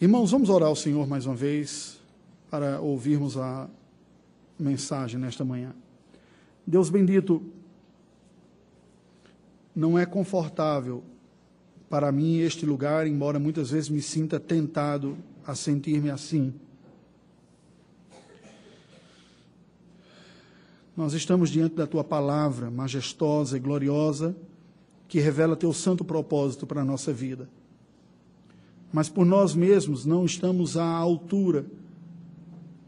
Irmãos, vamos orar ao Senhor mais uma vez para ouvirmos a mensagem nesta manhã. Deus bendito, não é confortável para mim este lugar, embora muitas vezes me sinta tentado a sentir-me assim. Nós estamos diante da tua palavra majestosa e gloriosa, que revela teu santo propósito para a nossa vida mas por nós mesmos não estamos à altura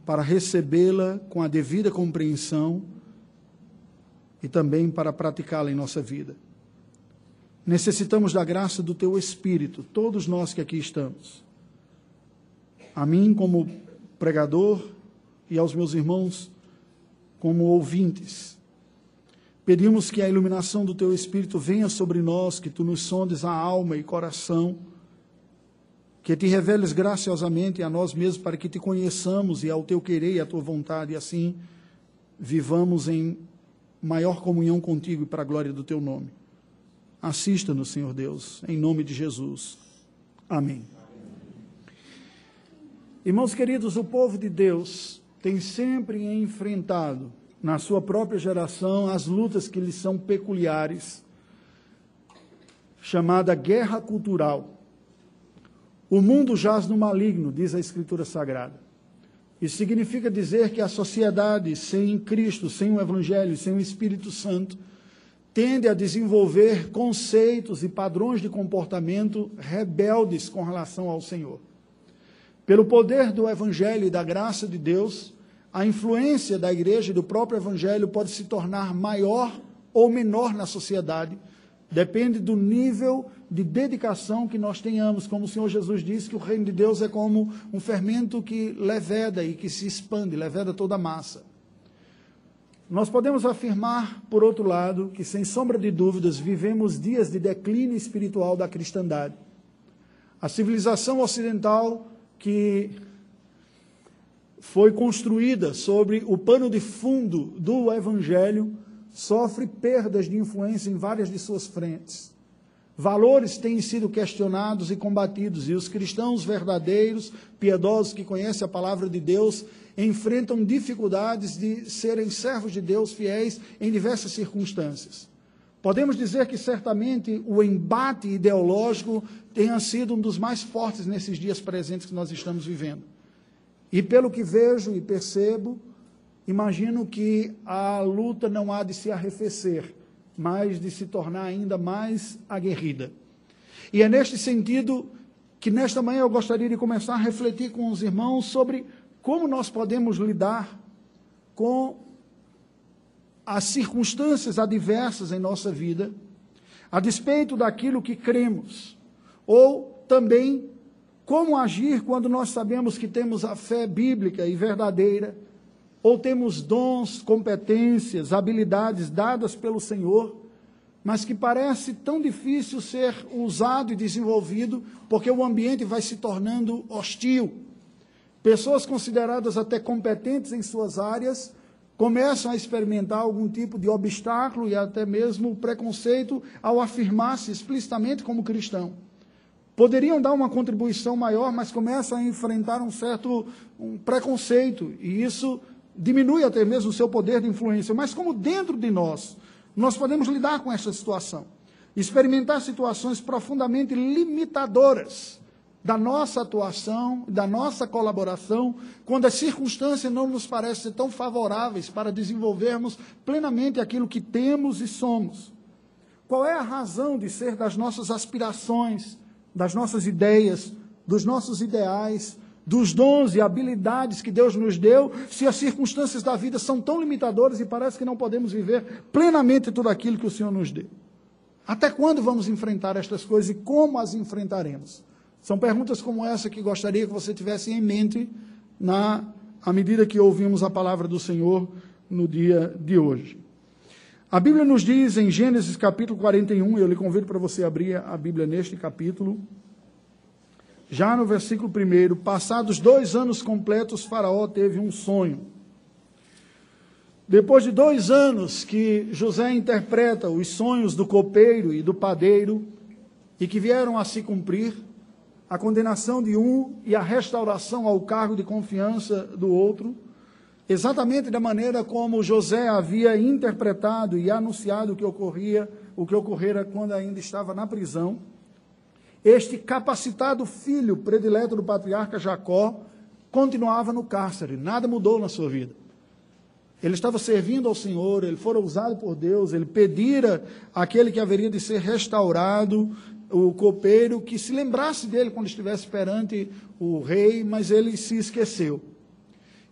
para recebê-la com a devida compreensão e também para praticá-la em nossa vida. Necessitamos da graça do Teu Espírito, todos nós que aqui estamos. A mim, como pregador, e aos meus irmãos, como ouvintes. Pedimos que a iluminação do Teu Espírito venha sobre nós, que Tu nos sondes a alma e coração que te reveles graciosamente a nós mesmos para que te conheçamos e ao teu querer e à tua vontade, e assim vivamos em maior comunhão contigo e para a glória do teu nome. Assista-nos, Senhor Deus, em nome de Jesus. Amém. Irmãos queridos, o povo de Deus tem sempre enfrentado na sua própria geração as lutas que lhes são peculiares, chamada guerra cultural. O mundo jaz no maligno, diz a Escritura Sagrada. Isso significa dizer que a sociedade sem Cristo, sem o Evangelho, sem o Espírito Santo, tende a desenvolver conceitos e padrões de comportamento rebeldes com relação ao Senhor. Pelo poder do Evangelho e da graça de Deus, a influência da igreja e do próprio Evangelho pode se tornar maior ou menor na sociedade, depende do nível de dedicação que nós tenhamos, como o Senhor Jesus disse, que o reino de Deus é como um fermento que leveda e que se expande, leveda toda a massa. Nós podemos afirmar, por outro lado, que sem sombra de dúvidas vivemos dias de declínio espiritual da cristandade. A civilização ocidental que foi construída sobre o pano de fundo do evangelho sofre perdas de influência em várias de suas frentes. Valores têm sido questionados e combatidos, e os cristãos verdadeiros, piedosos que conhecem a palavra de Deus, enfrentam dificuldades de serem servos de Deus fiéis em diversas circunstâncias. Podemos dizer que certamente o embate ideológico tenha sido um dos mais fortes nesses dias presentes que nós estamos vivendo. E pelo que vejo e percebo, imagino que a luta não há de se arrefecer mas de se tornar ainda mais aguerrida. E é neste sentido que nesta manhã eu gostaria de começar a refletir com os irmãos sobre como nós podemos lidar com as circunstâncias adversas em nossa vida, a despeito daquilo que cremos, ou também como agir quando nós sabemos que temos a fé bíblica e verdadeira, ou temos dons, competências, habilidades dadas pelo Senhor, mas que parece tão difícil ser usado e desenvolvido, porque o ambiente vai se tornando hostil. Pessoas consideradas até competentes em suas áreas começam a experimentar algum tipo de obstáculo e até mesmo preconceito ao afirmar-se explicitamente como cristão. Poderiam dar uma contribuição maior, mas começam a enfrentar um certo um preconceito, e isso diminui até mesmo o seu poder de influência, mas como dentro de nós, nós podemos lidar com essa situação, experimentar situações profundamente limitadoras da nossa atuação, da nossa colaboração, quando as circunstâncias não nos parecem tão favoráveis para desenvolvermos plenamente aquilo que temos e somos. Qual é a razão de ser das nossas aspirações, das nossas ideias, dos nossos ideais, dos dons e habilidades que Deus nos deu, se as circunstâncias da vida são tão limitadoras e parece que não podemos viver plenamente tudo aquilo que o Senhor nos deu? Até quando vamos enfrentar estas coisas e como as enfrentaremos? São perguntas como essa que gostaria que você tivesse em mente na à medida que ouvimos a palavra do Senhor no dia de hoje. A Bíblia nos diz em Gênesis capítulo 41, eu lhe convido para você abrir a Bíblia neste capítulo, já no versículo 1, passados dois anos completos, Faraó teve um sonho. Depois de dois anos que José interpreta os sonhos do copeiro e do padeiro, e que vieram a se cumprir, a condenação de um e a restauração ao cargo de confiança do outro, exatamente da maneira como José havia interpretado e anunciado o que ocorria, o que ocorrera quando ainda estava na prisão. Este capacitado filho predileto do patriarca Jacó continuava no cárcere, nada mudou na sua vida. Ele estava servindo ao Senhor, ele fora usado por Deus, ele pedira aquele que haveria de ser restaurado, o copeiro, que se lembrasse dele quando estivesse perante o rei, mas ele se esqueceu.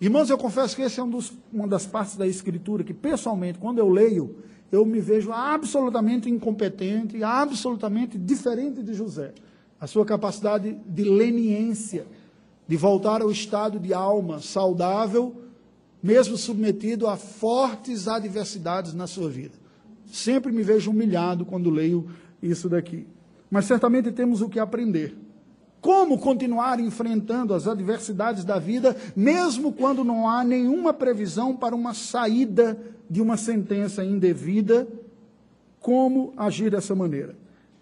Irmãos, eu confesso que essa é um dos, uma das partes da Escritura que, pessoalmente, quando eu leio, eu me vejo absolutamente incompetente, absolutamente diferente de José. A sua capacidade de leniência, de voltar ao estado de alma saudável, mesmo submetido a fortes adversidades na sua vida. Sempre me vejo humilhado quando leio isso daqui. Mas certamente temos o que aprender. Como continuar enfrentando as adversidades da vida, mesmo quando não há nenhuma previsão para uma saída de uma sentença indevida? Como agir dessa maneira?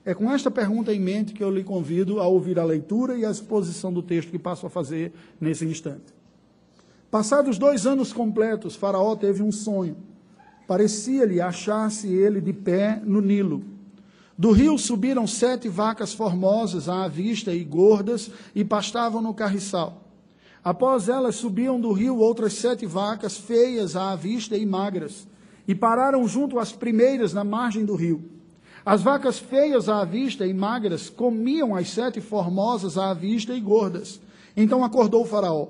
É com esta pergunta em mente que eu lhe convido a ouvir a leitura e a exposição do texto que passo a fazer nesse instante. Passados dois anos completos, Faraó teve um sonho. Parecia-lhe achar-se ele de pé no Nilo. Do rio subiram sete vacas formosas à vista e gordas e pastavam no carriçal. Após elas subiam do rio outras sete vacas feias à vista e magras, e pararam junto às primeiras na margem do rio. As vacas feias à vista e magras comiam as sete formosas à vista e gordas. Então acordou o Faraó.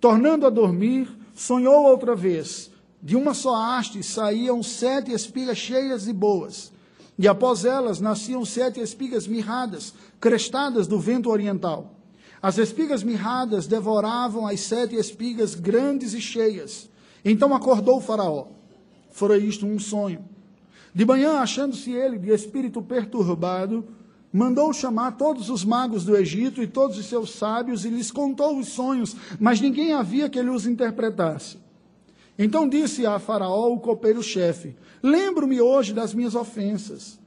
Tornando a dormir, sonhou outra vez. De uma só haste saíam sete espigas cheias e boas, e após elas nasciam sete espigas mirradas, crestadas do vento oriental. As espigas mirradas devoravam as sete espigas grandes e cheias. Então acordou o Faraó. Fora isto um sonho. De manhã, achando-se ele de espírito perturbado, mandou chamar todos os magos do Egito e todos os seus sábios e lhes contou os sonhos, mas ninguém havia que ele os interpretasse. Então disse a Faraó, o copeiro-chefe: Lembro-me hoje das minhas ofensas.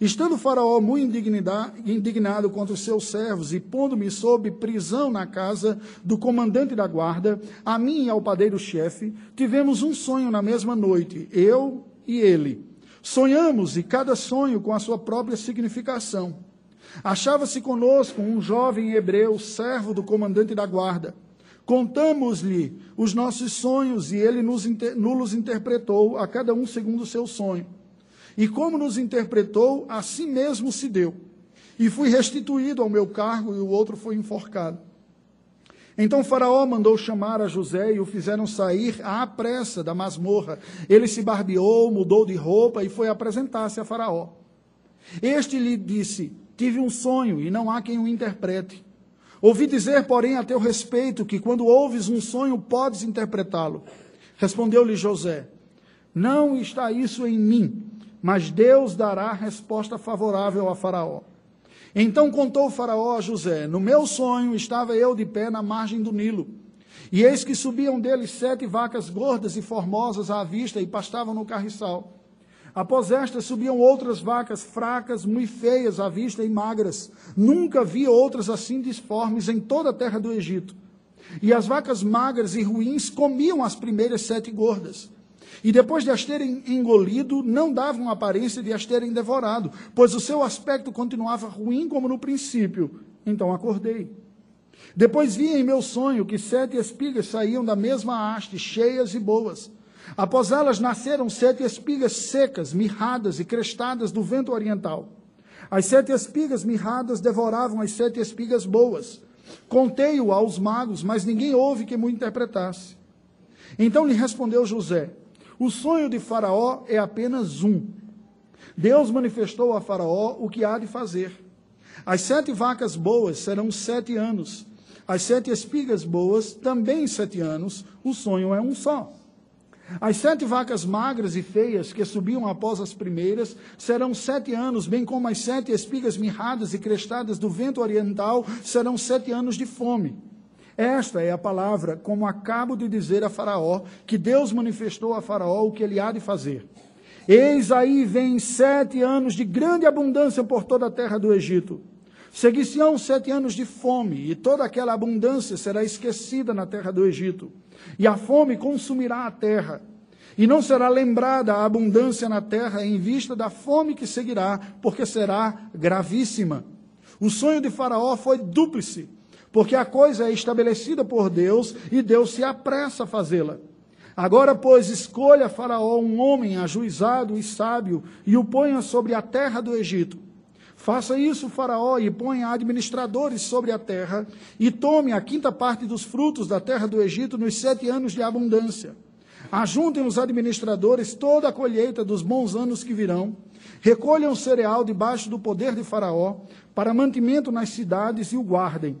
Estando Faraó muito indignado contra os seus servos e pondo-me sob prisão na casa do comandante da guarda, a mim e ao padeiro-chefe, tivemos um sonho na mesma noite, eu e ele. Sonhamos e cada sonho com a sua própria significação. Achava-se conosco um jovem hebreu, servo do comandante da guarda. Contamos-lhe os nossos sonhos e ele nos, nos interpretou, a cada um segundo o seu sonho. E como nos interpretou, assim mesmo se deu. E fui restituído ao meu cargo e o outro foi enforcado. Então Faraó mandou chamar a José e o fizeram sair à pressa da masmorra. Ele se barbeou, mudou de roupa e foi apresentar-se a Faraó. Este lhe disse: Tive um sonho e não há quem o interprete. Ouvi dizer, porém, a teu respeito, que quando ouves um sonho podes interpretá-lo. Respondeu-lhe José: Não está isso em mim, mas Deus dará resposta favorável a Faraó. Então contou Faraó a José: No meu sonho estava eu de pé na margem do Nilo. E eis que subiam dele sete vacas gordas e formosas à vista e pastavam no carriçal. Após estas subiam outras vacas fracas, muito feias à vista e magras. Nunca vi outras assim disformes em toda a terra do Egito. E as vacas magras e ruins comiam as primeiras sete gordas. E depois de as terem engolido, não davam aparência de as terem devorado, pois o seu aspecto continuava ruim como no princípio. Então acordei. Depois vi em meu sonho que sete espigas saíam da mesma haste, cheias e boas. Após elas nasceram sete espigas secas, mirradas e crestadas do vento oriental. As sete espigas mirradas devoravam as sete espigas boas. Contei-o aos magos, mas ninguém houve que me interpretasse. Então lhe respondeu José: O sonho de Faraó é apenas um. Deus manifestou a Faraó o que há de fazer. As sete vacas boas serão sete anos. As sete espigas boas também sete anos. O sonho é um só. As sete vacas magras e feias que subiam após as primeiras serão sete anos, bem como as sete espigas mirradas e crestadas do vento oriental serão sete anos de fome. Esta é a palavra, como acabo de dizer a Faraó, que Deus manifestou a Faraó o que ele há de fazer. Eis aí vem sete anos de grande abundância por toda a terra do Egito. Seguir-se-ão sete anos de fome, e toda aquela abundância será esquecida na terra do Egito. E a fome consumirá a terra. E não será lembrada a abundância na terra em vista da fome que seguirá, porque será gravíssima. O sonho de Faraó foi dúplice, porque a coisa é estabelecida por Deus e Deus se apressa a fazê-la. Agora, pois, escolha Faraó um homem ajuizado e sábio e o ponha sobre a terra do Egito. Faça isso, Faraó, e ponha administradores sobre a terra, e tome a quinta parte dos frutos da terra do Egito nos sete anos de abundância. Ajuntem os administradores toda a colheita dos bons anos que virão, recolham o cereal debaixo do poder de Faraó, para mantimento nas cidades e o guardem.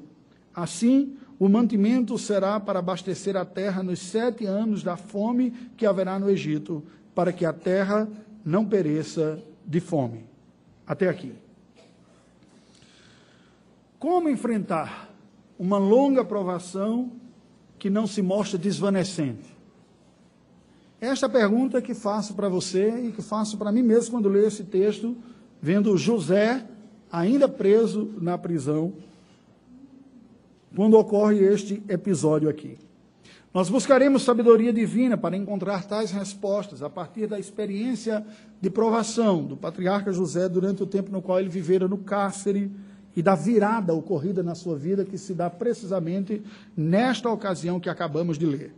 Assim, o mantimento será para abastecer a terra nos sete anos da fome que haverá no Egito, para que a terra não pereça de fome. Até aqui. Como enfrentar uma longa provação que não se mostra desvanecente? Esta pergunta que faço para você e que faço para mim mesmo quando leio esse texto, vendo José ainda preso na prisão, quando ocorre este episódio aqui. Nós buscaremos sabedoria divina para encontrar tais respostas a partir da experiência de provação do patriarca José durante o tempo no qual ele vivera no cárcere e da virada ocorrida na sua vida que se dá precisamente nesta ocasião que acabamos de ler.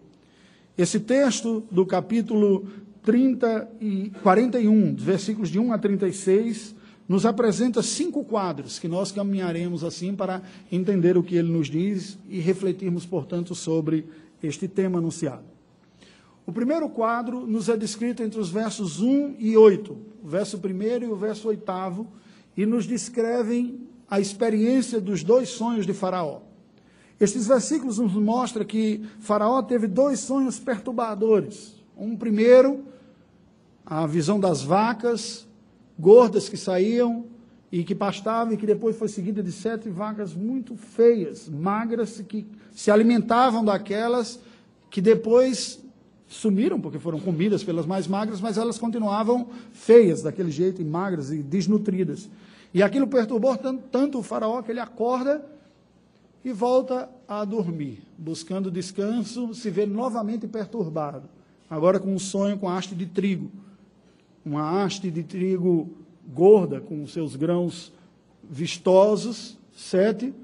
Esse texto do capítulo 30 e 41, versículos de 1 a 36, nos apresenta cinco quadros que nós caminharemos assim para entender o que ele nos diz e refletirmos, portanto, sobre este tema anunciado. O primeiro quadro nos é descrito entre os versos 1 e 8, o verso 1 e o verso 8, e nos descrevem a experiência dos dois sonhos de Faraó. Estes versículos nos mostram que Faraó teve dois sonhos perturbadores. Um primeiro, a visão das vacas gordas que saíam e que pastavam, e que depois foi seguida de sete vacas muito feias, magras, que se alimentavam daquelas que depois sumiram, porque foram comidas pelas mais magras, mas elas continuavam feias daquele jeito, e magras e desnutridas. E aquilo perturbou tanto, tanto o faraó que ele acorda e volta a dormir, buscando descanso, se vê novamente perturbado, agora com um sonho com haste de trigo uma haste de trigo gorda, com seus grãos vistosos, sete,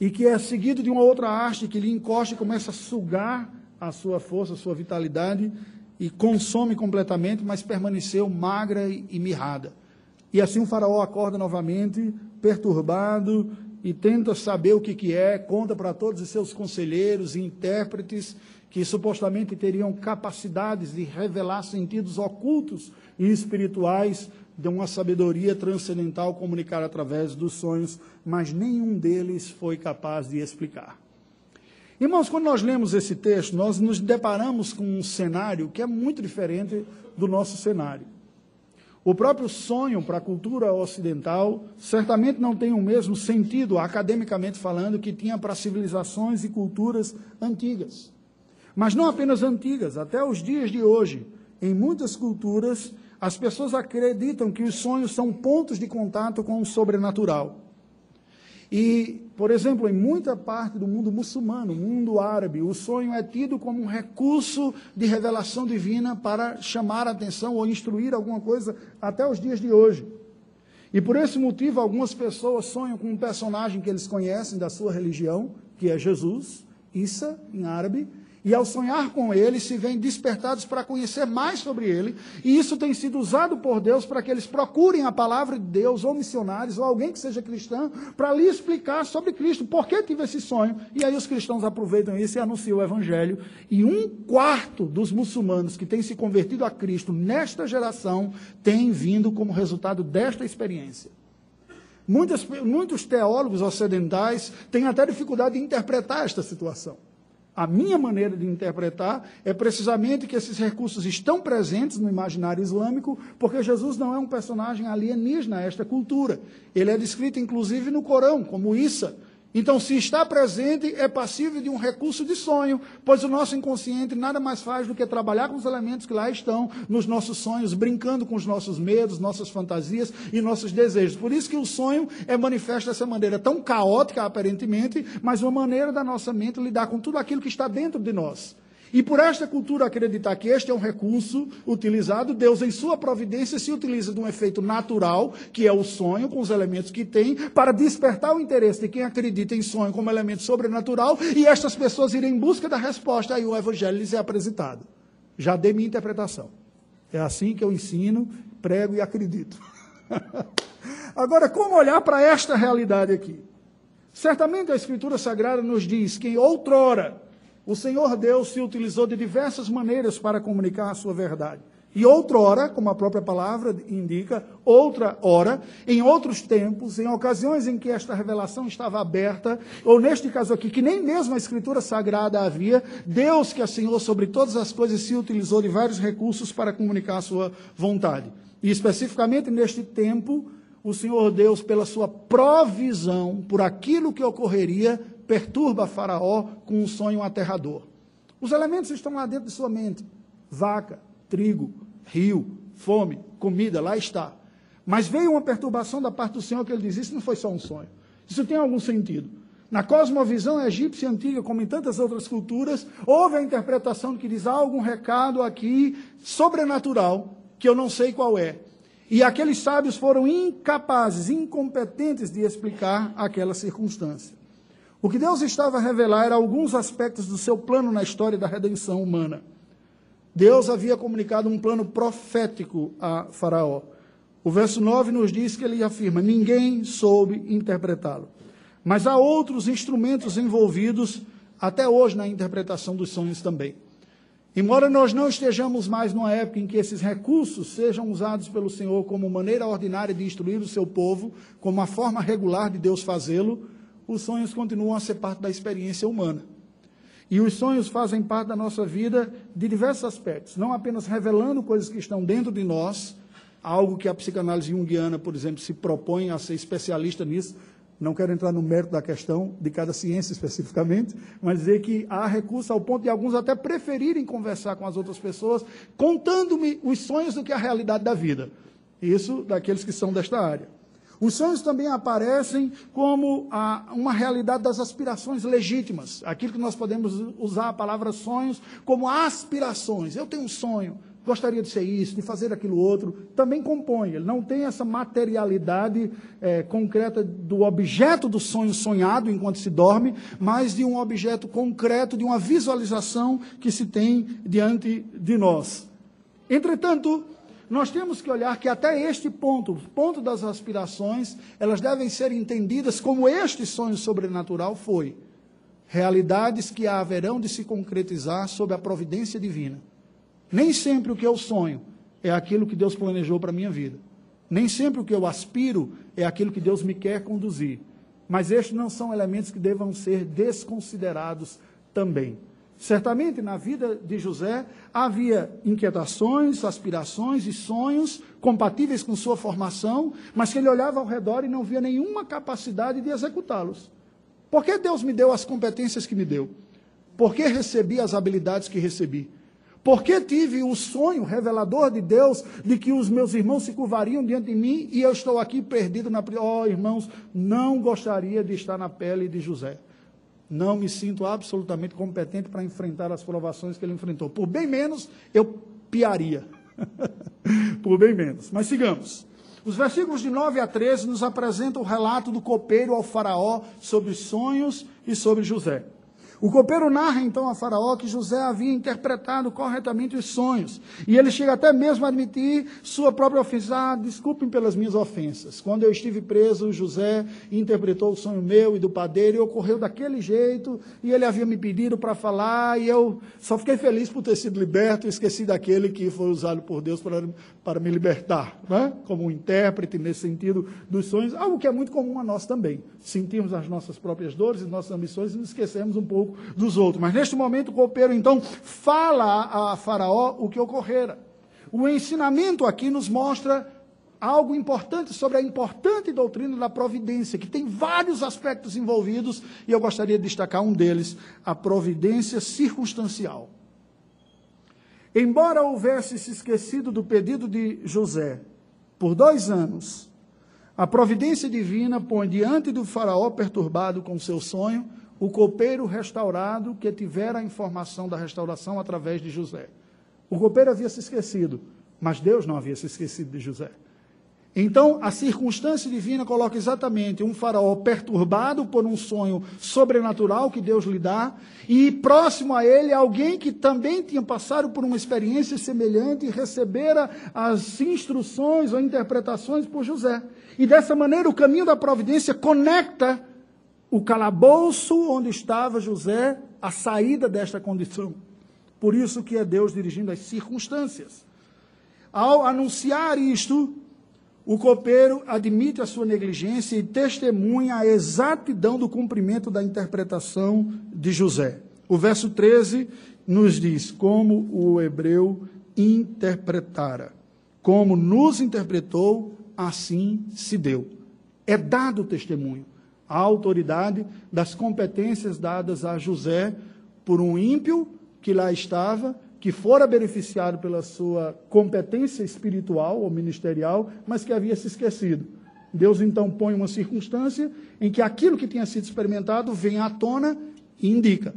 e que é seguido de uma outra haste que lhe encosta e começa a sugar a sua força, a sua vitalidade, e consome completamente, mas permaneceu magra e mirrada. E assim o faraó acorda novamente, perturbado, e tenta saber o que, que é, conta para todos os seus conselheiros e intérpretes, que supostamente teriam capacidades de revelar sentidos ocultos e espirituais de uma sabedoria transcendental comunicar através dos sonhos, mas nenhum deles foi capaz de explicar. Irmãos, quando nós lemos esse texto, nós nos deparamos com um cenário que é muito diferente do nosso cenário. O próprio sonho para a cultura ocidental certamente não tem o mesmo sentido, academicamente falando, que tinha para civilizações e culturas antigas. Mas não apenas antigas, até os dias de hoje, em muitas culturas, as pessoas acreditam que os sonhos são pontos de contato com o sobrenatural. E, por exemplo, em muita parte do mundo muçulmano, mundo árabe, o sonho é tido como um recurso de revelação divina para chamar a atenção ou instruir alguma coisa até os dias de hoje. E por esse motivo, algumas pessoas sonham com um personagem que eles conhecem da sua religião, que é Jesus, Isa, em árabe, e ao sonhar com ele, se veem despertados para conhecer mais sobre ele. E isso tem sido usado por Deus para que eles procurem a palavra de Deus, ou missionários, ou alguém que seja cristão, para lhe explicar sobre Cristo. Por que tive esse sonho? E aí os cristãos aproveitam isso e anunciam o Evangelho. E um quarto dos muçulmanos que têm se convertido a Cristo nesta geração tem vindo como resultado desta experiência. Muitos teólogos ocidentais têm até dificuldade de interpretar esta situação. A minha maneira de interpretar é precisamente que esses recursos estão presentes no imaginário islâmico, porque Jesus não é um personagem alienígena a esta cultura. Ele é descrito, inclusive, no Corão, como Issa. Então, se está presente, é passível de um recurso de sonho, pois o nosso inconsciente nada mais faz do que trabalhar com os elementos que lá estão nos nossos sonhos, brincando com os nossos medos, nossas fantasias e nossos desejos. Por isso que o sonho é manifesto dessa maneira tão caótica, aparentemente, mas uma maneira da nossa mente lidar com tudo aquilo que está dentro de nós. E por esta cultura acreditar que este é um recurso utilizado, Deus, em sua providência, se utiliza de um efeito natural, que é o sonho, com os elementos que tem, para despertar o interesse de quem acredita em sonho como elemento sobrenatural, e estas pessoas irem em busca da resposta, aí o evangelho lhes é apresentado. Já dei minha interpretação. É assim que eu ensino, prego e acredito. Agora, como olhar para esta realidade aqui? Certamente a Escritura Sagrada nos diz que outrora, o Senhor Deus se utilizou de diversas maneiras para comunicar a sua verdade. E outrora, como a própria palavra indica, outra hora, em outros tempos, em ocasiões em que esta revelação estava aberta, ou neste caso aqui, que nem mesmo a Escritura Sagrada havia, Deus, que assenhou sobre todas as coisas, se utilizou de vários recursos para comunicar a sua vontade. E especificamente neste tempo, o Senhor Deus, pela sua provisão, por aquilo que ocorreria, perturba Faraó com um sonho aterrador. Os elementos estão lá dentro de sua mente: vaca, trigo, rio, fome, comida, lá está. Mas veio uma perturbação da parte do Senhor que ele diz: Isso não foi só um sonho. Isso tem algum sentido. Na cosmovisão egípcia antiga, como em tantas outras culturas, houve a interpretação que diz há algum recado aqui sobrenatural que eu não sei qual é. E aqueles sábios foram incapazes, incompetentes de explicar aquela circunstância. O que Deus estava a revelar era alguns aspectos do seu plano na história da redenção humana. Deus havia comunicado um plano profético a Faraó. O verso 9 nos diz que ele afirma: ninguém soube interpretá-lo. Mas há outros instrumentos envolvidos até hoje na interpretação dos sonhos também. Embora nós não estejamos mais numa época em que esses recursos sejam usados pelo Senhor como maneira ordinária de instruir o seu povo, como a forma regular de Deus fazê-lo, os sonhos continuam a ser parte da experiência humana. E os sonhos fazem parte da nossa vida de diversos aspectos, não apenas revelando coisas que estão dentro de nós, algo que a psicanálise junguiana, por exemplo, se propõe a ser especialista nisso. Não quero entrar no mérito da questão de cada ciência especificamente, mas dizer que há recurso ao ponto de alguns até preferirem conversar com as outras pessoas, contando-me os sonhos do que a realidade da vida. Isso daqueles que são desta área. Os sonhos também aparecem como a, uma realidade das aspirações legítimas. Aquilo que nós podemos usar a palavra sonhos como aspirações. Eu tenho um sonho, gostaria de ser isso, de fazer aquilo outro. Também compõe. Ele não tem essa materialidade é, concreta do objeto do sonho sonhado enquanto se dorme, mas de um objeto concreto, de uma visualização que se tem diante de nós. Entretanto, nós temos que olhar que até este ponto, o ponto das aspirações, elas devem ser entendidas como este sonho sobrenatural foi. Realidades que haverão de se concretizar sob a providência divina. Nem sempre o que eu sonho é aquilo que Deus planejou para a minha vida. Nem sempre o que eu aspiro é aquilo que Deus me quer conduzir. Mas estes não são elementos que devam ser desconsiderados também. Certamente na vida de José havia inquietações, aspirações e sonhos compatíveis com sua formação, mas que ele olhava ao redor e não via nenhuma capacidade de executá-los. Por que Deus me deu as competências que me deu? Por que recebi as habilidades que recebi? Por que tive o sonho revelador de Deus de que os meus irmãos se curvariam diante de mim e eu estou aqui perdido na. Oh, irmãos, não gostaria de estar na pele de José não me sinto absolutamente competente para enfrentar as provações que ele enfrentou. Por bem menos, eu piaria. Por bem menos. Mas sigamos. Os versículos de 9 a 13 nos apresentam o relato do copeiro ao faraó sobre sonhos e sobre José. O copeiro narra então a Faraó que José havia interpretado corretamente os sonhos. E ele chega até mesmo a admitir sua própria ofensa. Ah, desculpem pelas minhas ofensas. Quando eu estive preso, José interpretou o sonho meu e do padeiro e ocorreu daquele jeito. E ele havia me pedido para falar. E eu só fiquei feliz por ter sido liberto e esqueci daquele que foi usado por Deus para, para me libertar. Né? Como um intérprete nesse sentido dos sonhos. Algo que é muito comum a nós também. Sentirmos as nossas próprias dores e nossas ambições e nos esquecemos um pouco dos outros. Mas neste momento o copeiro então fala a Faraó o que ocorrera. O ensinamento aqui nos mostra algo importante sobre a importante doutrina da providência, que tem vários aspectos envolvidos, e eu gostaria de destacar um deles, a providência circunstancial. Embora houvesse se esquecido do pedido de José por dois anos, a providência divina põe diante do faraó perturbado com seu sonho o copeiro restaurado que tivera a informação da restauração através de José. O copeiro havia se esquecido, mas Deus não havia se esquecido de José. Então, a circunstância divina coloca exatamente um faraó perturbado por um sonho sobrenatural que Deus lhe dá, e próximo a ele alguém que também tinha passado por uma experiência semelhante e recebera as instruções ou interpretações por José. E dessa maneira, o caminho da providência conecta o calabouço onde estava José à saída desta condição. Por isso que é Deus dirigindo as circunstâncias. Ao anunciar isto, o copeiro admite a sua negligência e testemunha a exatidão do cumprimento da interpretação de José. O verso 13 nos diz como o hebreu interpretara. Como nos interpretou, assim se deu. É dado o testemunho, a autoridade das competências dadas a José por um ímpio que lá estava que fora beneficiado pela sua competência espiritual ou ministerial, mas que havia se esquecido. Deus então põe uma circunstância em que aquilo que tinha sido experimentado vem à tona e indica.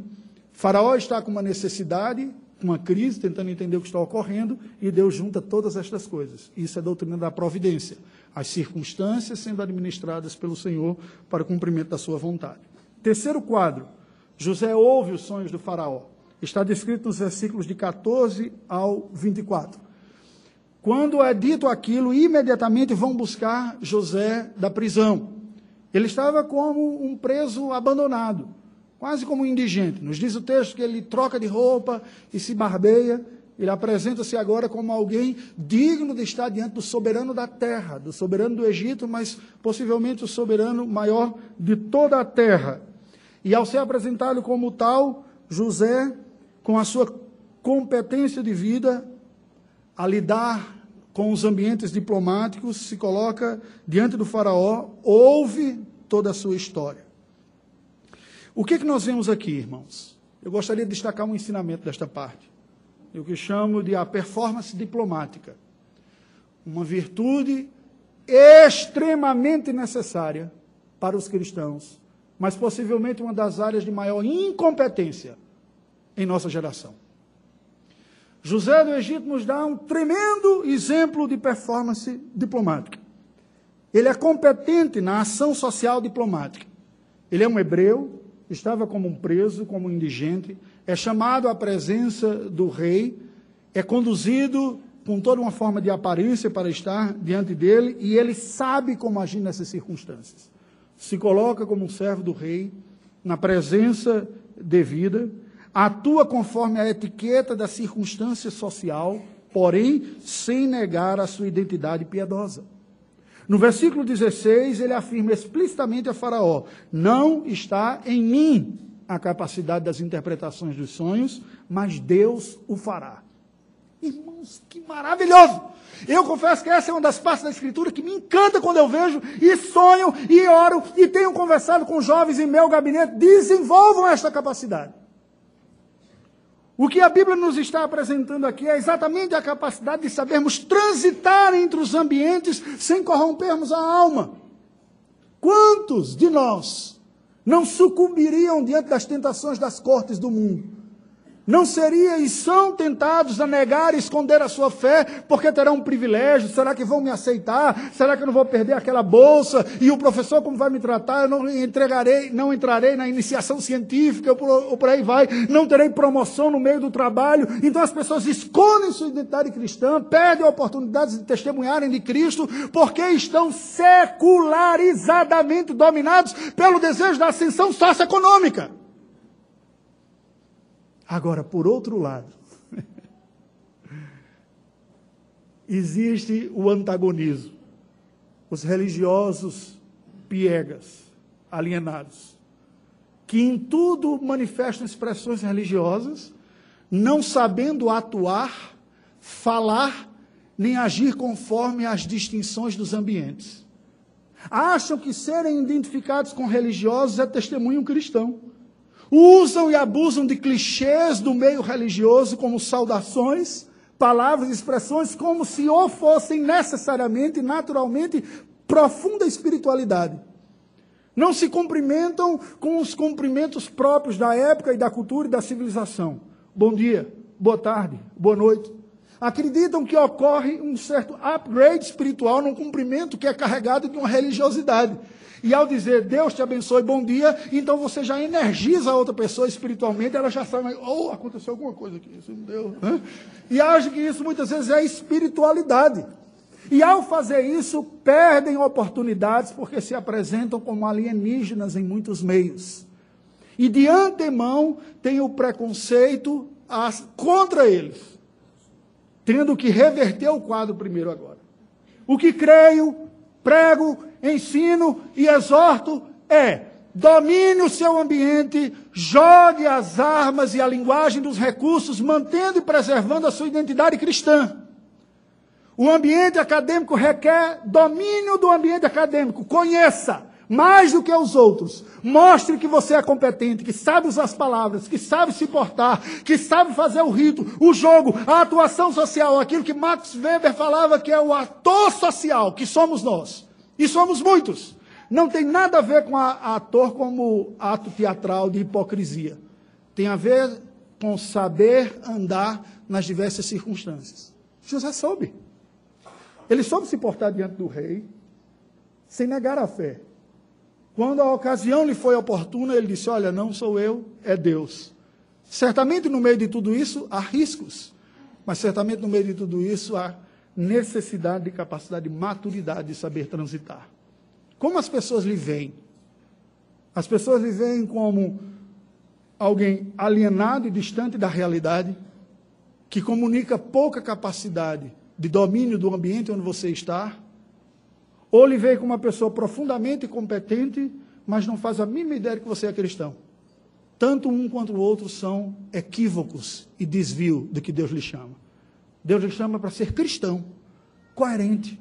Faraó está com uma necessidade, uma crise, tentando entender o que está ocorrendo, e Deus junta todas estas coisas. Isso é doutrina da providência. As circunstâncias sendo administradas pelo Senhor para o cumprimento da sua vontade. Terceiro quadro: José ouve os sonhos do Faraó. Está descrito nos versículos de 14 ao 24. Quando é dito aquilo, imediatamente vão buscar José da prisão. Ele estava como um preso abandonado, quase como um indigente. Nos diz o texto que ele troca de roupa e se barbeia. Ele apresenta-se agora como alguém digno de estar diante do soberano da terra, do soberano do Egito, mas possivelmente o soberano maior de toda a terra. E ao ser apresentado como tal, José com a sua competência de vida a lidar com os ambientes diplomáticos, se coloca diante do Faraó, ouve toda a sua história. O que, é que nós vemos aqui, irmãos? Eu gostaria de destacar um ensinamento desta parte, o que chamo de a performance diplomática. Uma virtude extremamente necessária para os cristãos, mas possivelmente uma das áreas de maior incompetência em nossa geração. José do Egito nos dá um tremendo exemplo de performance diplomática. Ele é competente na ação social diplomática. Ele é um hebreu, estava como um preso, como um indigente, é chamado à presença do rei, é conduzido com toda uma forma de aparência para estar diante dele e ele sabe como agir nessas circunstâncias. Se coloca como um servo do rei, na presença devida, atua conforme a etiqueta da circunstância social, porém sem negar a sua identidade piedosa. No versículo 16, ele afirma explicitamente a Faraó: Não está em mim a capacidade das interpretações dos sonhos, mas Deus o fará. Irmãos, que maravilhoso! Eu confesso que essa é uma das partes da Escritura que me encanta quando eu vejo e sonho e oro e tenho conversado com jovens em meu gabinete. Desenvolvam esta capacidade. O que a Bíblia nos está apresentando aqui é exatamente a capacidade de sabermos transitar entre os ambientes sem corrompermos a alma. Quantos de nós não sucumbiriam diante das tentações das cortes do mundo? Não seriam e são tentados a negar e esconder a sua fé, porque terão um privilégio. Será que vão me aceitar? Será que eu não vou perder aquela bolsa? E o professor, como vai me tratar? Eu não entregarei, não entrarei na iniciação científica, ou por aí vai. Não terei promoção no meio do trabalho. Então as pessoas escondem sua identidade cristã, perdem a oportunidade de testemunharem de Cristo, porque estão secularizadamente dominados pelo desejo da ascensão socioeconômica. Agora, por outro lado, existe o antagonismo. Os religiosos piegas, alienados, que em tudo manifestam expressões religiosas, não sabendo atuar, falar nem agir conforme as distinções dos ambientes. Acham que serem identificados com religiosos é testemunho cristão. Usam e abusam de clichês do meio religioso, como saudações, palavras e expressões, como se ou fossem necessariamente, naturalmente, profunda espiritualidade. Não se cumprimentam com os cumprimentos próprios da época e da cultura e da civilização. Bom dia, boa tarde, boa noite. Acreditam que ocorre um certo upgrade espiritual num cumprimento que é carregado de uma religiosidade. E ao dizer Deus te abençoe, bom dia, então você já energiza a outra pessoa espiritualmente, ela já sabe, oh, aconteceu alguma coisa aqui, isso não deu. Né? E acha que isso muitas vezes é espiritualidade. E ao fazer isso, perdem oportunidades porque se apresentam como alienígenas em muitos meios. E de antemão têm o preconceito contra eles, tendo que reverter o quadro primeiro agora. O que creio, prego, ensino e exorto é domine o seu ambiente, jogue as armas e a linguagem dos recursos, mantendo e preservando a sua identidade cristã. O ambiente acadêmico requer domínio do ambiente acadêmico. Conheça mais do que os outros. Mostre que você é competente, que sabe usar as palavras, que sabe se portar, que sabe fazer o rito, o jogo, a atuação social, aquilo que Max Weber falava que é o ator social, que somos nós. E somos muitos. Não tem nada a ver com a, a ator como ato teatral de hipocrisia. Tem a ver com saber andar nas diversas circunstâncias. José soube. Ele soube se portar diante do rei, sem negar a fé. Quando a ocasião lhe foi oportuna, ele disse: Olha, não sou eu, é Deus. Certamente no meio de tudo isso há riscos, mas certamente no meio de tudo isso há necessidade de capacidade de maturidade de saber transitar. Como as pessoas lhe veem? As pessoas lhe veem como alguém alienado e distante da realidade, que comunica pouca capacidade de domínio do ambiente onde você está, ou lhe veio como uma pessoa profundamente competente, mas não faz a mínima ideia de que você é cristão. Tanto um quanto o outro são equívocos e desvio do que Deus lhe chama. Deus lhe chama para ser cristão, coerente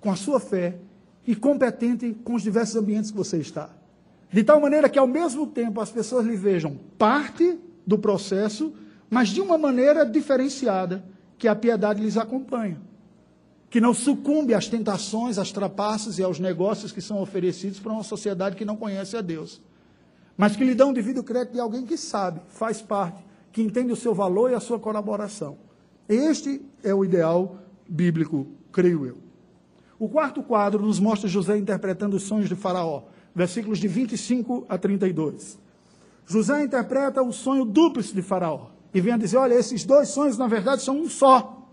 com a sua fé e competente com os diversos ambientes que você está. De tal maneira que, ao mesmo tempo, as pessoas lhe vejam parte do processo, mas de uma maneira diferenciada que a piedade lhes acompanha. Que não sucumbe às tentações, às trapaças e aos negócios que são oferecidos para uma sociedade que não conhece a Deus. Mas que lhe dão devido crédito de alguém que sabe, faz parte, que entende o seu valor e a sua colaboração. Este é o ideal bíblico, creio eu. O quarto quadro nos mostra José interpretando os sonhos de Faraó, versículos de 25 a 32. José interpreta o sonho dúplice de Faraó e vem a dizer: olha, esses dois sonhos na verdade são um só.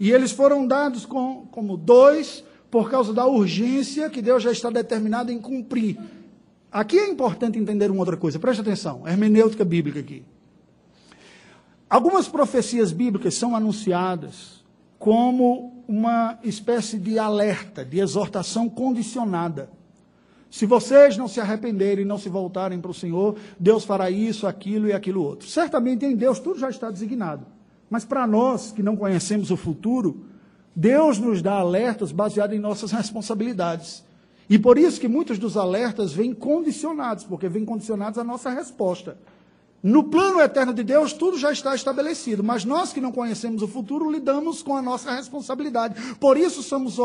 E eles foram dados com, como dois por causa da urgência que Deus já está determinado em cumprir. Aqui é importante entender uma outra coisa, preste atenção, hermenêutica bíblica aqui. Algumas profecias bíblicas são anunciadas como uma espécie de alerta, de exortação condicionada. Se vocês não se arrependerem e não se voltarem para o Senhor, Deus fará isso, aquilo e aquilo outro. Certamente em Deus tudo já está designado. Mas para nós que não conhecemos o futuro, Deus nos dá alertas baseados em nossas responsabilidades. E por isso que muitos dos alertas vêm condicionados, porque vêm condicionados à nossa resposta. No plano eterno de Deus, tudo já está estabelecido, mas nós que não conhecemos o futuro lidamos com a nossa responsabilidade. Por isso somos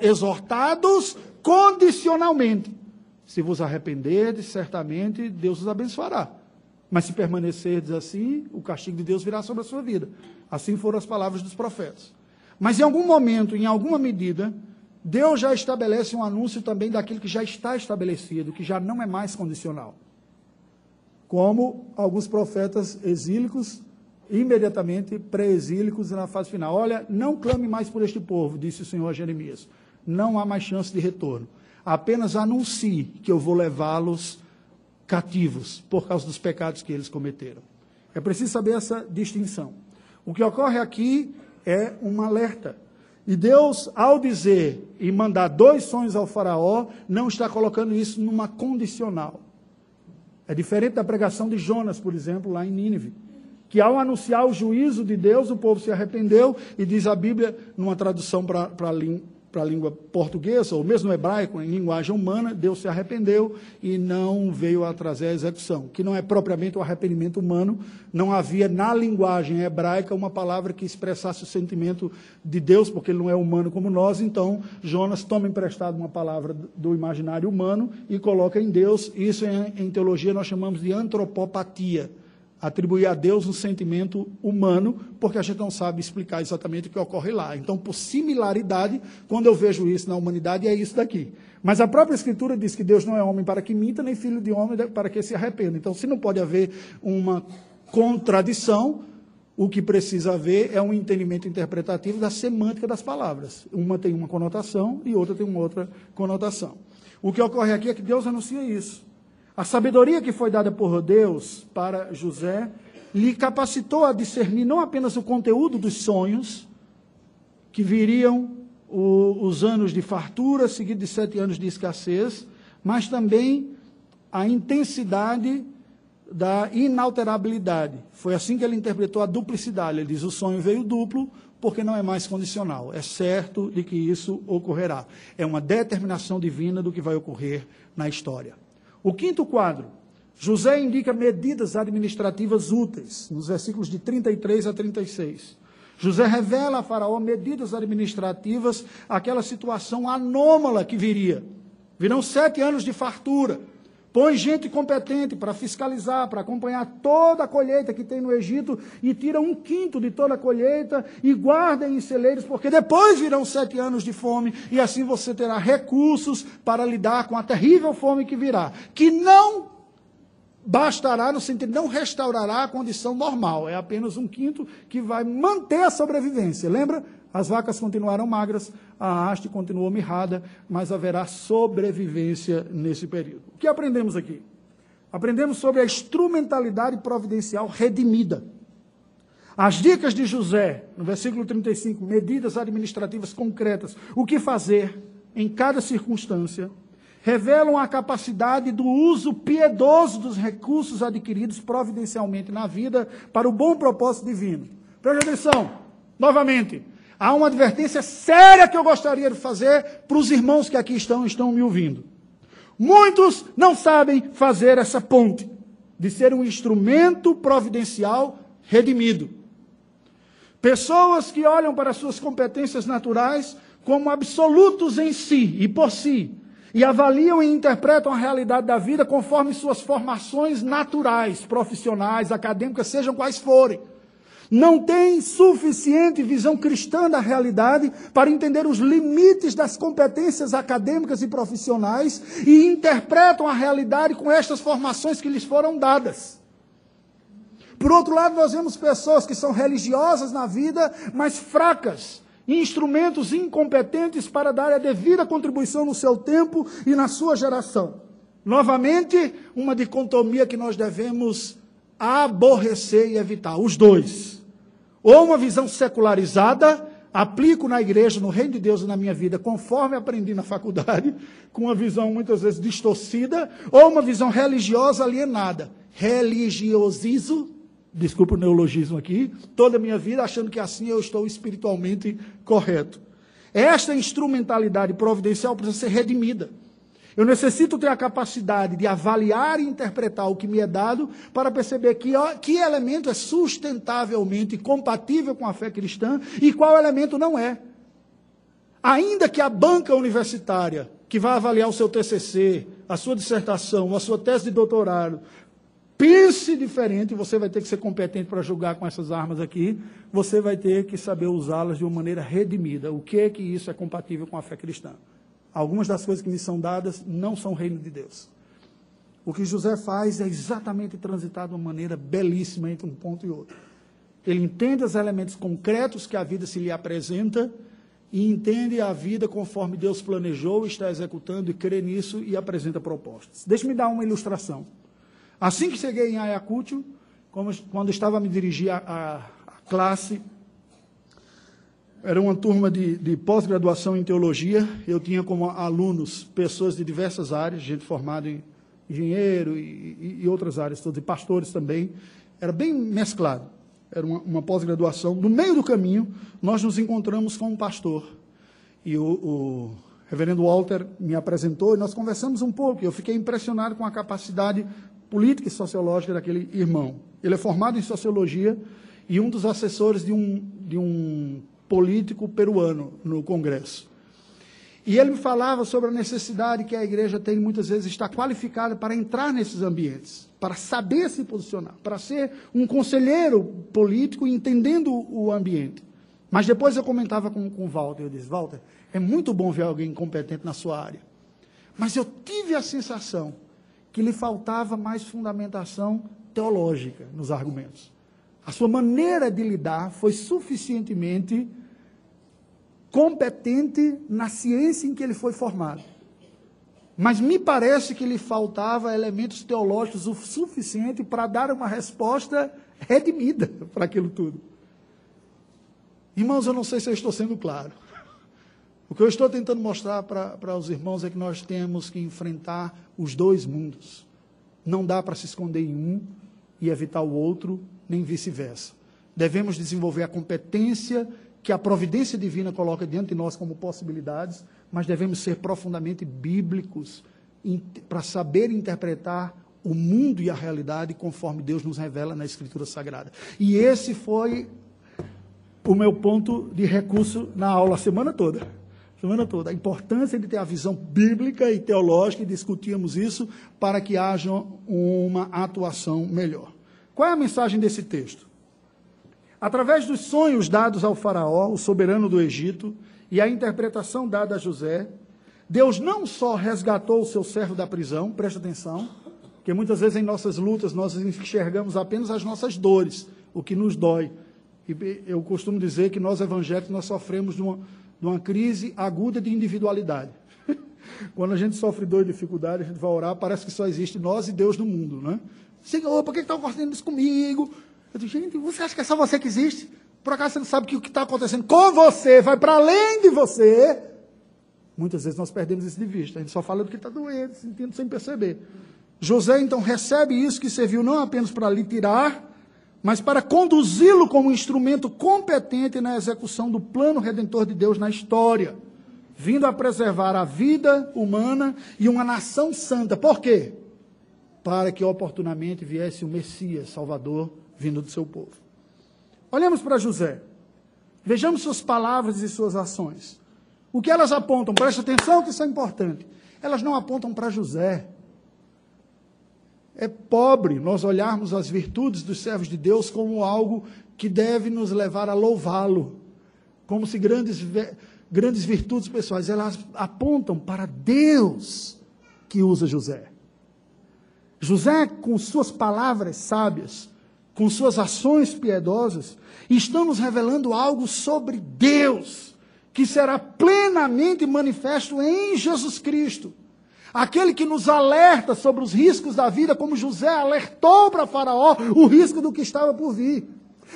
exortados condicionalmente. Se vos arrependerdes, certamente Deus os abençoará. Mas se permanecerdes assim, o castigo de Deus virá sobre a sua vida. Assim foram as palavras dos profetas. Mas em algum momento, em alguma medida, Deus já estabelece um anúncio também daquilo que já está estabelecido, que já não é mais condicional. Como alguns profetas exílicos, imediatamente pré-exílicos na fase final. Olha, não clame mais por este povo, disse o Senhor a Jeremias não há mais chance de retorno. Apenas anuncie que eu vou levá-los cativos por causa dos pecados que eles cometeram. É preciso saber essa distinção. O que ocorre aqui é um alerta. E Deus, ao dizer e mandar dois sonhos ao Faraó, não está colocando isso numa condicional. É diferente da pregação de Jonas, por exemplo, lá em Nínive que ao anunciar o juízo de Deus, o povo se arrependeu, e diz a Bíblia, numa tradução para para a língua portuguesa, ou mesmo hebraico, em linguagem humana, Deus se arrependeu e não veio a trazer a execução, que não é propriamente o arrependimento humano, não havia na linguagem hebraica uma palavra que expressasse o sentimento de Deus, porque ele não é humano como nós, então Jonas toma emprestado uma palavra do imaginário humano e coloca em Deus, isso em, em teologia nós chamamos de antropopatia, atribuir a Deus um sentimento humano, porque a gente não sabe explicar exatamente o que ocorre lá. Então, por similaridade, quando eu vejo isso na humanidade, é isso daqui. Mas a própria Escritura diz que Deus não é homem para que minta, nem filho de homem para que se arrependa. Então, se não pode haver uma contradição, o que precisa haver é um entendimento interpretativo da semântica das palavras. Uma tem uma conotação e outra tem uma outra conotação. O que ocorre aqui é que Deus anuncia isso. A sabedoria que foi dada por Deus para José lhe capacitou a discernir não apenas o conteúdo dos sonhos, que viriam o, os anos de fartura, seguidos de sete anos de escassez, mas também a intensidade da inalterabilidade. Foi assim que ele interpretou a duplicidade. Ele diz: o sonho veio duplo, porque não é mais condicional. É certo de que isso ocorrerá. É uma determinação divina do que vai ocorrer na história. O quinto quadro, José indica medidas administrativas úteis, nos versículos de 33 a 36. José revela a Faraó medidas administrativas, aquela situação anômala que viria. Virão sete anos de fartura. Põe gente competente para fiscalizar, para acompanhar toda a colheita que tem no Egito e tira um quinto de toda a colheita e guarda em celeiros, porque depois virão sete anos de fome e assim você terá recursos para lidar com a terrível fome que virá, que não bastará no sentido, não restaurará a condição normal, é apenas um quinto que vai manter a sobrevivência. Lembra? As vacas continuaram magras, a haste continuou mirrada, mas haverá sobrevivência nesse período. O que aprendemos aqui? Aprendemos sobre a instrumentalidade providencial redimida. As dicas de José, no versículo 35, medidas administrativas concretas, o que fazer em cada circunstância, revelam a capacidade do uso piedoso dos recursos adquiridos providencialmente na vida para o bom propósito divino. Preste atenção, novamente, há uma advertência séria que eu gostaria de fazer para os irmãos que aqui estão, estão me ouvindo. Muitos não sabem fazer essa ponte de ser um instrumento providencial redimido. Pessoas que olham para suas competências naturais como absolutos em si e por si, e avaliam e interpretam a realidade da vida conforme suas formações naturais, profissionais, acadêmicas, sejam quais forem não tem suficiente visão cristã da realidade para entender os limites das competências acadêmicas e profissionais e interpretam a realidade com estas formações que lhes foram dadas. Por outro lado, nós vemos pessoas que são religiosas na vida, mas fracas, instrumentos incompetentes para dar a devida contribuição no seu tempo e na sua geração. Novamente, uma dicotomia que nós devemos aborrecer e evitar, os dois. Ou uma visão secularizada, aplico na igreja, no reino de Deus e na minha vida, conforme aprendi na faculdade, com uma visão muitas vezes distorcida, ou uma visão religiosa alienada. Religiosizo, desculpa o neologismo aqui, toda a minha vida achando que assim eu estou espiritualmente correto. Esta instrumentalidade providencial precisa ser redimida. Eu necessito ter a capacidade de avaliar e interpretar o que me é dado para perceber que, que elemento é sustentavelmente compatível com a fé cristã e qual elemento não é. Ainda que a banca universitária, que vai avaliar o seu TCC, a sua dissertação, a sua tese de doutorado, pense diferente, você vai ter que ser competente para julgar com essas armas aqui, você vai ter que saber usá-las de uma maneira redimida. O que é que isso é compatível com a fé cristã? Algumas das coisas que me são dadas não são reino de Deus. O que José faz é exatamente transitar de uma maneira belíssima entre um ponto e outro. Ele entende os elementos concretos que a vida se lhe apresenta e entende a vida conforme Deus planejou, está executando e crê nisso e apresenta propostas. Deixe-me dar uma ilustração. Assim que cheguei em Ayacucho, quando estava a me dirigir à classe era uma turma de, de pós-graduação em teologia. Eu tinha como alunos pessoas de diversas áreas, gente formada em engenheiro e, e, e outras áreas todas, e pastores também. Era bem mesclado. era uma, uma pós-graduação. No meio do caminho, nós nos encontramos com um pastor. E o, o reverendo Walter me apresentou e nós conversamos um pouco. Eu fiquei impressionado com a capacidade política e sociológica daquele irmão. Ele é formado em sociologia e um dos assessores de um, de um político peruano no Congresso. E ele me falava sobre a necessidade que a igreja tem, muitas vezes, estar qualificada para entrar nesses ambientes, para saber se posicionar, para ser um conselheiro político entendendo o ambiente. Mas depois eu comentava com, com o Walter, eu disse, Walter, é muito bom ver alguém competente na sua área. Mas eu tive a sensação que lhe faltava mais fundamentação teológica nos argumentos. A sua maneira de lidar foi suficientemente competente na ciência em que ele foi formado. Mas me parece que lhe faltava elementos teológicos o suficiente para dar uma resposta redimida para aquilo tudo. Irmãos, eu não sei se eu estou sendo claro. O que eu estou tentando mostrar para, os irmãos é que nós temos que enfrentar os dois mundos. Não dá para se esconder em um e evitar o outro, nem vice-versa. Devemos desenvolver a competência que a providência divina coloca diante de nós como possibilidades, mas devemos ser profundamente bíblicos para saber interpretar o mundo e a realidade conforme Deus nos revela na Escritura Sagrada. E esse foi o meu ponto de recurso na aula a semana toda. Semana toda. A importância de ter a visão bíblica e teológica, e discutíamos isso para que haja uma atuação melhor. Qual é a mensagem desse texto? Através dos sonhos dados ao Faraó, o soberano do Egito, e a interpretação dada a José, Deus não só resgatou o seu servo da prisão, presta atenção, porque muitas vezes em nossas lutas nós enxergamos apenas as nossas dores, o que nos dói. E eu costumo dizer que nós evangélicos nós sofremos de uma, de uma crise aguda de individualidade. Quando a gente sofre dor e dificuldade, a gente vai orar, parece que só existe nós e Deus no mundo, né? Senhor, por que estão acontecendo isso comigo? Eu digo, gente, você acha que é só você que existe? Por acaso você não sabe que o que está acontecendo com você vai para além de você? Muitas vezes nós perdemos isso de vista. A gente só fala do que está doendo, sentindo sem perceber. José então recebe isso que serviu não apenas para lhe tirar, mas para conduzi-lo como instrumento competente na execução do plano redentor de Deus na história, vindo a preservar a vida humana e uma nação santa. Por quê? Para que oportunamente viesse o Messias, Salvador, vindo do seu povo. Olhamos para José. Vejamos suas palavras e suas ações. O que elas apontam? Preste atenção que isso é importante. Elas não apontam para José. É pobre nós olharmos as virtudes dos servos de Deus como algo que deve nos levar a louvá-lo. Como se grandes, grandes virtudes pessoais, elas apontam para Deus que usa José. José, com suas palavras sábias, com suas ações piedosas, estão nos revelando algo sobre Deus, que será plenamente manifesto em Jesus Cristo. Aquele que nos alerta sobre os riscos da vida, como José alertou para Faraó o risco do que estava por vir.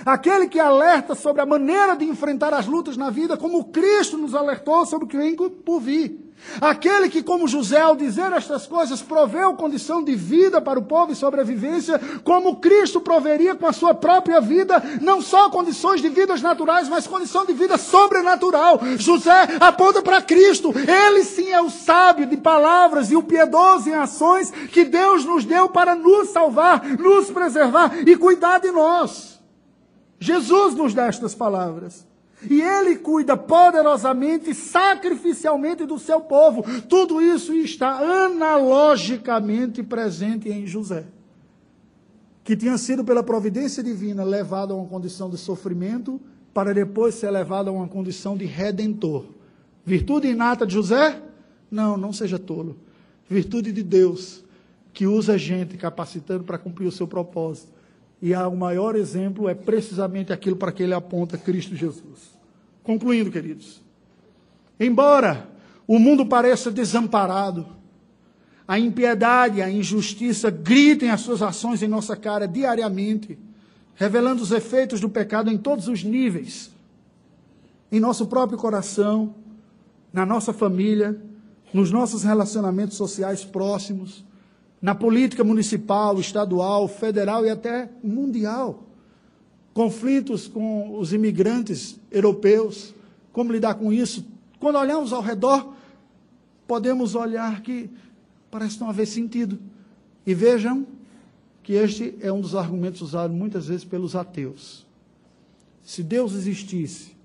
Aquele que alerta sobre a maneira de enfrentar as lutas na vida, como Cristo nos alertou sobre o que vem por vir. Aquele que, como José, ao dizer estas coisas, proveu condição de vida para o povo e sobrevivência, como Cristo proveria com a sua própria vida, não só condições de vidas naturais, mas condição de vida sobrenatural. José aponta para Cristo. Ele sim é o sábio de palavras e o piedoso em ações que Deus nos deu para nos salvar, nos preservar e cuidar de nós. Jesus nos dá estas palavras. E ele cuida poderosamente, sacrificialmente do seu povo. Tudo isso está analogicamente presente em José, que tinha sido pela providência divina levado a uma condição de sofrimento, para depois ser levado a uma condição de redentor. Virtude inata de José? Não, não seja tolo. Virtude de Deus, que usa gente capacitando para cumprir o seu propósito. E o maior exemplo é precisamente aquilo para que ele aponta Cristo Jesus. Concluindo, queridos. Embora o mundo pareça desamparado, a impiedade, a injustiça gritem as suas ações em nossa cara diariamente, revelando os efeitos do pecado em todos os níveis, em nosso próprio coração, na nossa família, nos nossos relacionamentos sociais próximos, na política municipal, estadual, federal e até mundial. conflitos com os imigrantes europeus, como lidar com isso. Quando olhamos ao redor, podemos olhar que parece não haver sentido. E vejam que este é um dos argumentos usados muitas vezes pelos ateus. Se Deus existisse,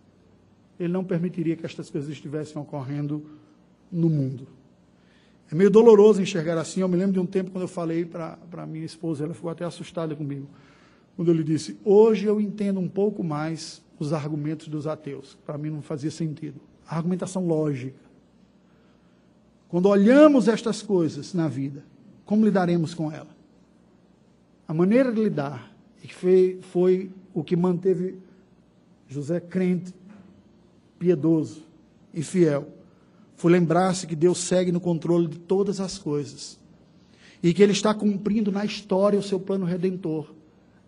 ele não permitiria que estas coisas estivessem ocorrendo no mundo. É meio doloroso enxergar assim. Eu me lembro de um tempo quando eu falei para minha esposa, ela ficou até assustada comigo quando eu lhe disse: Hoje eu entendo um pouco mais os argumentos dos ateus. Para mim não fazia sentido. A argumentação lógica. Quando olhamos estas coisas na vida, como lidaremos com ela? A maneira de lidar, que foi, foi o que manteve José crente, piedoso e fiel, foi lembrar-se que Deus segue no controle de todas as coisas e que Ele está cumprindo na história o seu plano redentor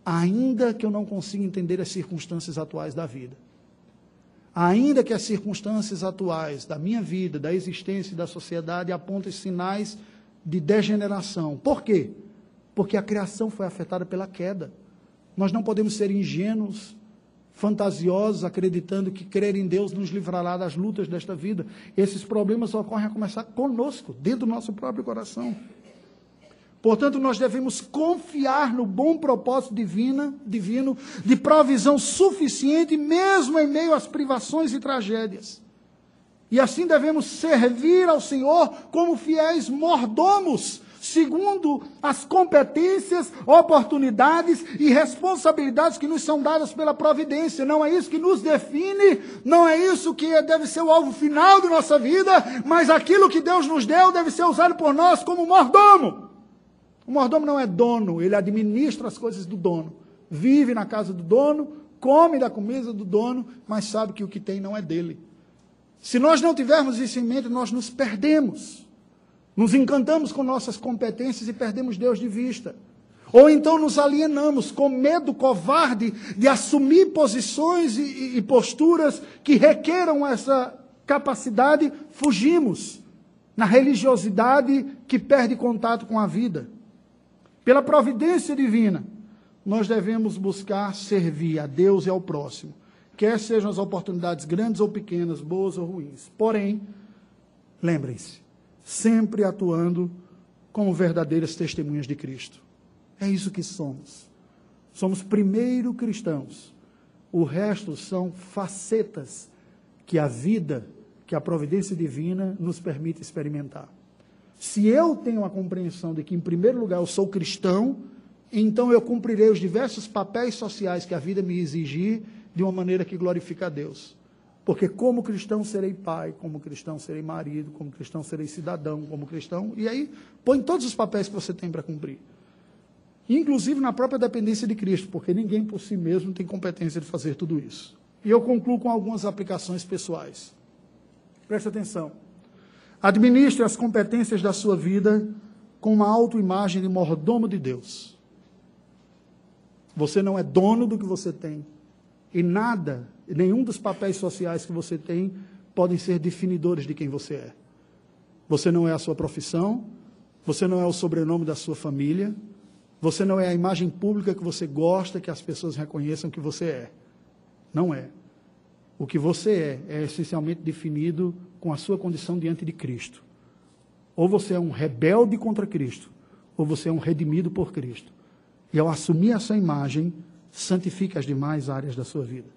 ainda que eu não consiga entender as circunstâncias atuais da vida. Ainda que as circunstâncias atuais da minha vida, da existência e da sociedade apontem sinais de degeneração. Por quê? Porque a criação foi afetada pela queda. Nós não podemos ser ingênuos, fantasiosos, acreditando que crer em Deus nos livrará das lutas desta vida. Esses problemas ocorrem a começar conosco, dentro do nosso próprio coração. Portanto, nós devemos confiar no bom propósito divino, divino de provisão suficiente, mesmo em meio às privações e tragédias. E assim devemos servir ao Senhor como fiéis mordomos, segundo as competências, oportunidades e responsabilidades que nos são dadas pela providência. Não é isso que nos define, não é isso que deve ser o alvo final de nossa vida, mas aquilo que Deus nos deu deve ser usado por nós como mordomo. O mordomo não é dono, ele administra as coisas do dono. Vive na casa do dono, come da comida do dono, mas sabe que o que tem não é dele. Se nós não tivermos isso em mente, nós nos perdemos. Nos encantamos com nossas competências e perdemos Deus de vista. Ou então nos alienamos com medo covarde de assumir posições e, e posturas que requeram essa capacidade, fugimos na religiosidade que perde contato com a vida. Pela providência divina, nós devemos buscar servir a Deus e ao próximo, quer sejam as oportunidades grandes ou pequenas, boas ou ruins. Porém, lembrem-se, sempre atuando como verdadeiras testemunhas de Cristo. É isso que somos. Somos primeiro cristãos. O resto são facetas que a vida, que a providência divina nos permite experimentar. Se eu tenho a compreensão de que, em primeiro lugar, eu sou cristão, então eu cumprirei os diversos papéis sociais que a vida me exigir de uma maneira que glorifica a Deus. Porque como cristão serei pai, como cristão serei marido, como cristão serei cidadão, como cristão, e aí põe todos os papéis que você tem para cumprir. Inclusive na própria dependência de Cristo, porque ninguém por si mesmo tem competência de fazer tudo isso. E eu concluo com algumas aplicações pessoais. Preste atenção. Administre as competências da sua vida com uma autoimagem de mordomo de Deus. Você não é dono do que você tem. E nada, nenhum dos papéis sociais que você tem podem ser definidores de quem você é. Você não é a sua profissão, você não é o sobrenome da sua família, você não é a imagem pública que você gosta que as pessoas reconheçam que você é. Não é. O que você é é essencialmente definido com a sua condição diante de Cristo. Ou você é um rebelde contra Cristo, ou você é um redimido por Cristo. E ao assumir essa imagem, santifique as demais áreas da sua vida.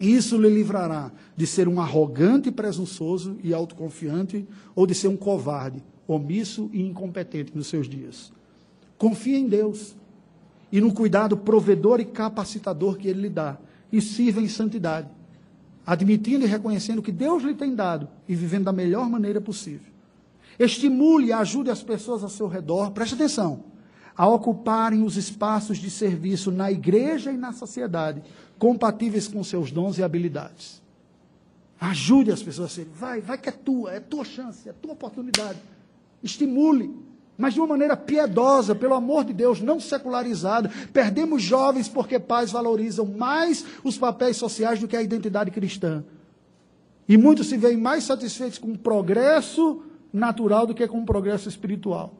Isso lhe livrará de ser um arrogante, presunçoso e autoconfiante, ou de ser um covarde, omisso e incompetente nos seus dias. Confie em Deus e no cuidado provedor e capacitador que Ele lhe dá, e sirva em santidade admitindo e reconhecendo que Deus lhe tem dado e vivendo da melhor maneira possível. Estimule e ajude as pessoas ao seu redor, preste atenção, a ocuparem os espaços de serviço na igreja e na sociedade, compatíveis com seus dons e habilidades. Ajude as pessoas a serem, vai, vai que é tua, é tua chance, é tua oportunidade. Estimule mas de uma maneira piedosa, pelo amor de Deus, não secularizada. Perdemos jovens porque pais valorizam mais os papéis sociais do que a identidade cristã. E muitos se veem mais satisfeitos com o progresso natural do que com o progresso espiritual.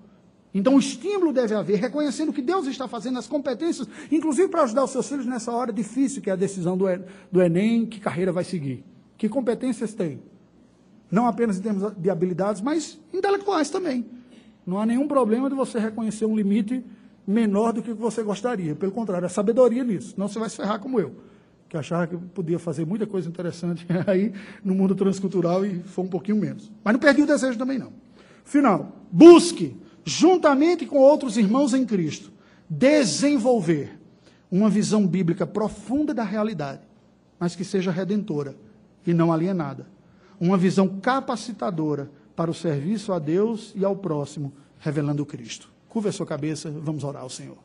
Então, o estímulo deve haver, reconhecendo que Deus está fazendo, as competências, inclusive para ajudar os seus filhos nessa hora difícil, que é a decisão do, Enem, que carreira vai seguir. Que competências tem? Não apenas em termos de habilidades, mas intelectuais também. Não há nenhum problema de você reconhecer um limite menor do que você gostaria. Pelo contrário, a sabedoria nisso. Não você vai se ferrar como eu, que achava que podia fazer muita coisa interessante aí no mundo transcultural e foi um pouquinho menos. Mas não perdi o desejo também não. Final, busque juntamente com outros irmãos em Cristo, desenvolver uma visão bíblica profunda da realidade, mas que seja redentora e não alienada. Uma visão capacitadora para o serviço a Deus e ao próximo, revelando Cristo. Curva a sua cabeça, vamos orar ao Senhor.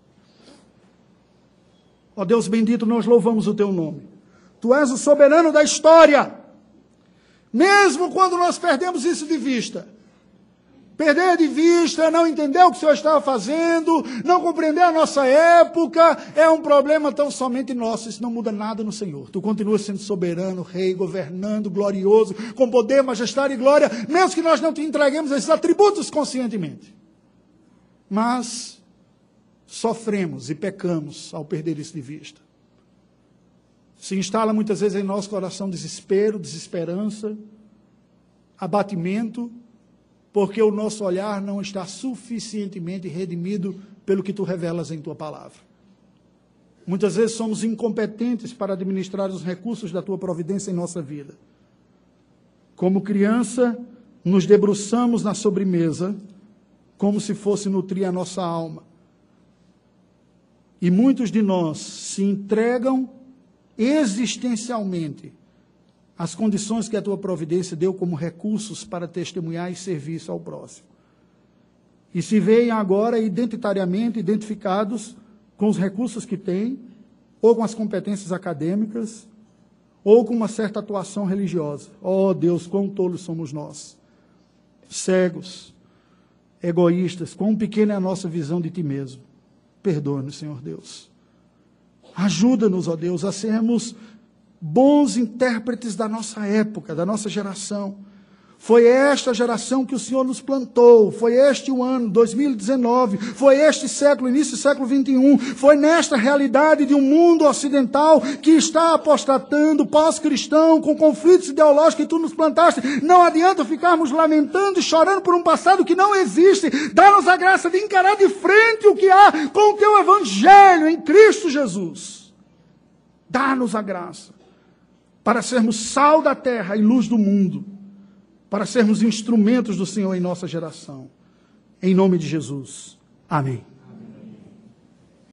Ó Deus bendito, nós louvamos o teu nome. Tu és o soberano da história. Mesmo quando nós perdemos isso de vista, Perder de vista, não entender o que o Senhor estava fazendo, não compreender a nossa época, é um problema tão somente nosso. Isso não muda nada no Senhor. Tu continuas sendo soberano, rei, governando, glorioso, com poder, majestade e glória, mesmo que nós não te entreguemos esses atributos conscientemente. Mas sofremos e pecamos ao perder isso de vista. Se instala muitas vezes em nosso coração desespero, desesperança, abatimento, porque o nosso olhar não está suficientemente redimido pelo que tu revelas em tua palavra. Muitas vezes somos incompetentes para administrar os recursos da tua providência em nossa vida. Como criança, nos debruçamos na sobremesa como se fosse nutrir a nossa alma. E muitos de nós se entregam existencialmente as condições que a tua providência deu como recursos para testemunhar e serviço ao próximo. E se veem agora identitariamente identificados com os recursos que têm, ou com as competências acadêmicas, ou com uma certa atuação religiosa. Oh Deus, quão tolos somos nós, cegos, egoístas, quão pequena é a nossa visão de ti mesmo. Perdoa-nos, Senhor Deus. Ajuda-nos, ó Deus, a sermos bons intérpretes da nossa época, da nossa geração. Foi esta geração que o Senhor nos plantou, foi este o ano, 2019, foi este século, início do século 21, foi nesta realidade de um mundo ocidental que está apostatando, pós-cristão, com conflitos ideológicos que tu nos plantaste. Não adianta ficarmos lamentando e chorando por um passado que não existe. Dá-nos a graça de encarar de frente o que há com o teu evangelho em Cristo Jesus. Dá-nos a graça para sermos sal da terra e luz do mundo, para sermos instrumentos do Senhor em nossa geração. Em nome de Jesus. Amém.